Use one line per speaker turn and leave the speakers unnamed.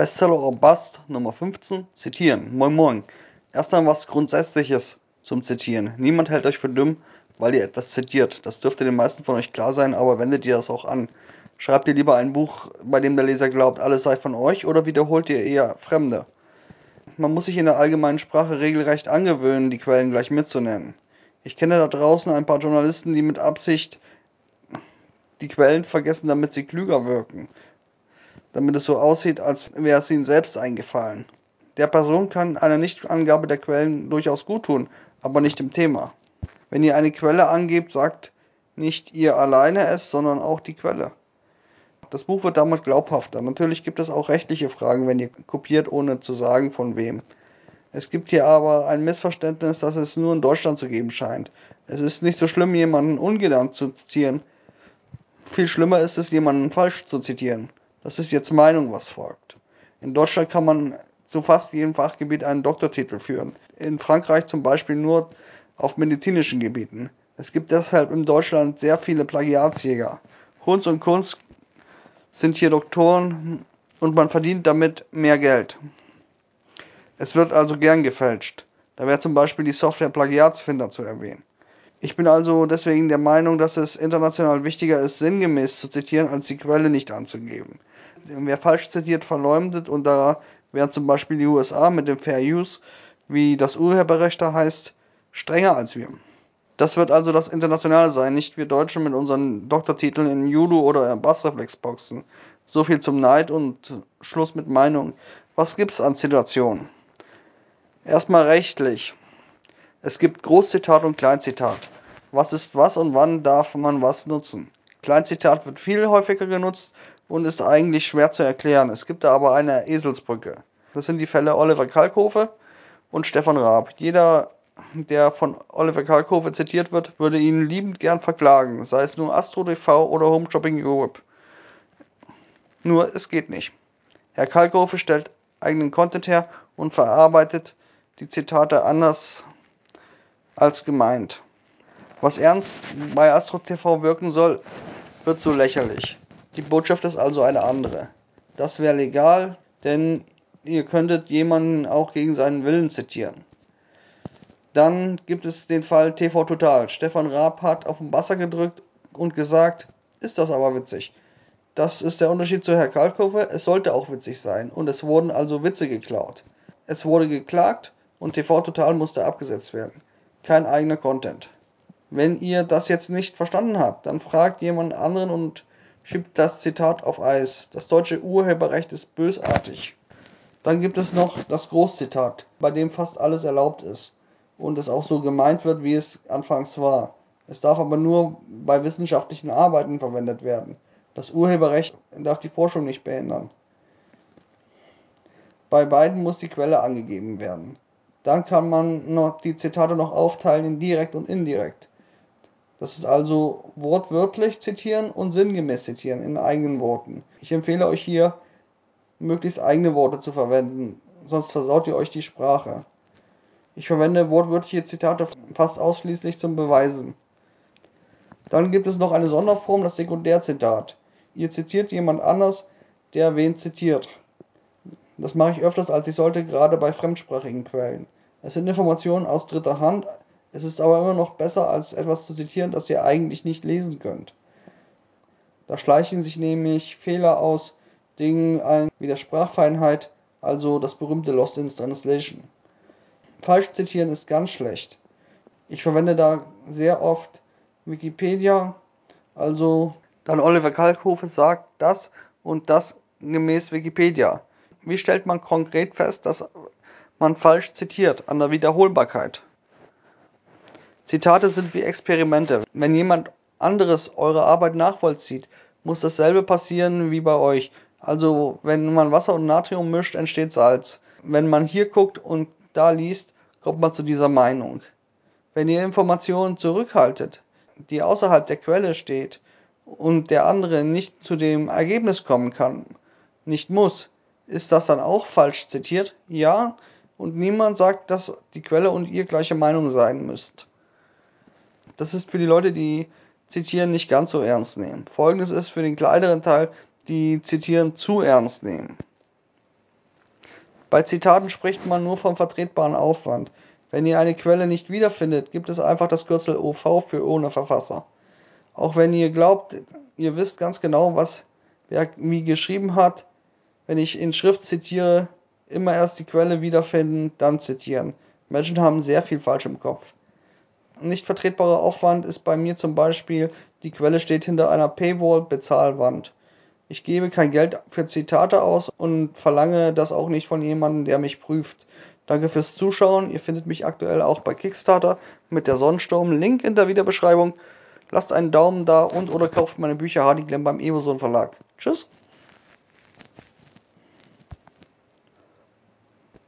Bestseller or Bust Nummer 15. Zitieren. Moin Moin. Erstmal was Grundsätzliches zum Zitieren. Niemand hält euch für dumm, weil ihr etwas zitiert. Das dürfte den meisten von euch klar sein, aber wendet ihr das auch an. Schreibt ihr lieber ein Buch, bei dem der Leser glaubt, alles sei von euch, oder wiederholt ihr eher Fremde? Man muss sich in der allgemeinen Sprache regelrecht angewöhnen, die Quellen gleich mitzunennen. Ich kenne da draußen ein paar Journalisten, die mit Absicht die Quellen vergessen, damit sie klüger wirken. Damit es so aussieht, als wäre es ihnen selbst eingefallen. Der Person kann eine Nichtangabe der Quellen durchaus gut tun, aber nicht im Thema. Wenn ihr eine Quelle angebt, sagt nicht ihr alleine es, sondern auch die Quelle. Das Buch wird damit glaubhafter. Natürlich gibt es auch rechtliche Fragen, wenn ihr kopiert, ohne zu sagen, von wem. Es gibt hier aber ein Missverständnis, das es nur in Deutschland zu geben scheint. Es ist nicht so schlimm, jemanden ungedankt zu zitieren, viel schlimmer ist es, jemanden falsch zu zitieren. Das ist jetzt Meinung, was folgt. In Deutschland kann man zu fast jedem Fachgebiet einen Doktortitel führen. In Frankreich zum Beispiel nur auf medizinischen Gebieten. Es gibt deshalb in Deutschland sehr viele Plagiatsjäger. Kunst und Kunst sind hier Doktoren und man verdient damit mehr Geld. Es wird also gern gefälscht. Da wäre zum Beispiel die Software Plagiatsfinder zu erwähnen. Ich bin also deswegen der Meinung, dass es international wichtiger ist, sinngemäß zu zitieren, als die Quelle nicht anzugeben. Wer falsch zitiert, verleumdet und da wären zum Beispiel die USA mit dem Fair Use, wie das Urheberrecht da heißt, strenger als wir. Das wird also das Internationale sein, nicht wir Deutschen mit unseren Doktortiteln in Judo oder Bassreflexboxen. So viel zum Neid und Schluss mit Meinung. Was gibt's an Situationen? Erstmal rechtlich. Es gibt Großzitat und Kleinzitat. Was ist was und wann darf man was nutzen? Kleinzitat wird viel häufiger genutzt und ist eigentlich schwer zu erklären. Es gibt da aber eine Eselsbrücke. Das sind die Fälle Oliver Kalkofe und Stefan Raab. Jeder, der von Oliver Kalkofe zitiert wird, würde ihn liebend gern verklagen, sei es nur Astro TV oder Home Shopping Europe. Nur es geht nicht. Herr Kalkofe stellt eigenen Content her und verarbeitet die Zitate anders als gemeint. Was ernst bei Astro TV wirken soll, wird so lächerlich. Die Botschaft ist also eine andere. Das wäre legal, denn ihr könntet jemanden auch gegen seinen Willen zitieren. Dann gibt es den Fall TV Total. Stefan Raab hat auf den Basser gedrückt und gesagt, ist das aber witzig. Das ist der Unterschied zu Herr Kalkofe. Es sollte auch witzig sein und es wurden also Witze geklaut. Es wurde geklagt und TV Total musste abgesetzt werden kein eigener Content. Wenn ihr das jetzt nicht verstanden habt, dann fragt jemand anderen und schiebt das Zitat auf Eis. Das deutsche Urheberrecht ist bösartig. Dann gibt es noch das Großzitat, bei dem fast alles erlaubt ist und es auch so gemeint wird, wie es anfangs war. Es darf aber nur bei wissenschaftlichen Arbeiten verwendet werden. Das Urheberrecht darf die Forschung nicht behindern. Bei beiden muss die Quelle angegeben werden. Dann kann man noch die Zitate noch aufteilen in direkt und indirekt. Das ist also wortwörtlich zitieren und sinngemäß zitieren in eigenen Worten. Ich empfehle euch hier, möglichst eigene Worte zu verwenden, sonst versaut ihr euch die Sprache. Ich verwende wortwörtliche Zitate fast ausschließlich zum Beweisen. Dann gibt es noch eine Sonderform, das Sekundärzitat. Ihr zitiert jemand anders, der wen zitiert. Das mache ich öfters, als ich sollte, gerade bei fremdsprachigen Quellen. Es sind Informationen aus dritter Hand, es ist aber immer noch besser, als etwas zu zitieren, das ihr eigentlich nicht lesen könnt. Da schleichen sich nämlich Fehler aus Dingen ein, wie der Sprachfeinheit, also das berühmte Lost in Translation. Falsch zitieren ist ganz schlecht. Ich verwende da sehr oft Wikipedia, also dann Oliver Kalkofe sagt das und das gemäß Wikipedia wie stellt man konkret fest, dass man falsch zitiert an der Wiederholbarkeit? Zitate sind wie Experimente. Wenn jemand anderes eure Arbeit nachvollzieht, muss dasselbe passieren wie bei euch. Also wenn man Wasser und Natrium mischt, entsteht Salz. Wenn man hier guckt und da liest, kommt man zu dieser Meinung. Wenn ihr Informationen zurückhaltet, die außerhalb der Quelle steht und der andere nicht zu dem Ergebnis kommen kann, nicht muss, ist das dann auch falsch zitiert? Ja, und niemand sagt, dass die Quelle und ihr gleiche Meinung sein müsst. Das ist für die Leute, die zitieren, nicht ganz so ernst nehmen. Folgendes ist für den kleineren Teil, die zitieren zu ernst nehmen. Bei Zitaten spricht man nur vom vertretbaren Aufwand. Wenn ihr eine Quelle nicht wiederfindet, gibt es einfach das Kürzel OV für ohne Verfasser. Auch wenn ihr glaubt, ihr wisst ganz genau, was wer wie geschrieben hat, wenn ich in Schrift zitiere, immer erst die Quelle wiederfinden, dann zitieren. Menschen haben sehr viel falsch im Kopf. Nicht vertretbarer Aufwand ist bei mir zum Beispiel, die Quelle steht hinter einer Paywall Bezahlwand. Ich gebe kein Geld für Zitate aus und verlange das auch nicht von jemandem, der mich prüft. Danke fürs Zuschauen. Ihr findet mich aktuell auch bei Kickstarter mit der Sonnensturm. Link in der Videobeschreibung. Lasst einen Daumen da und oder kauft meine Bücher Hardy Glenn beim Evoson Verlag. Tschüss.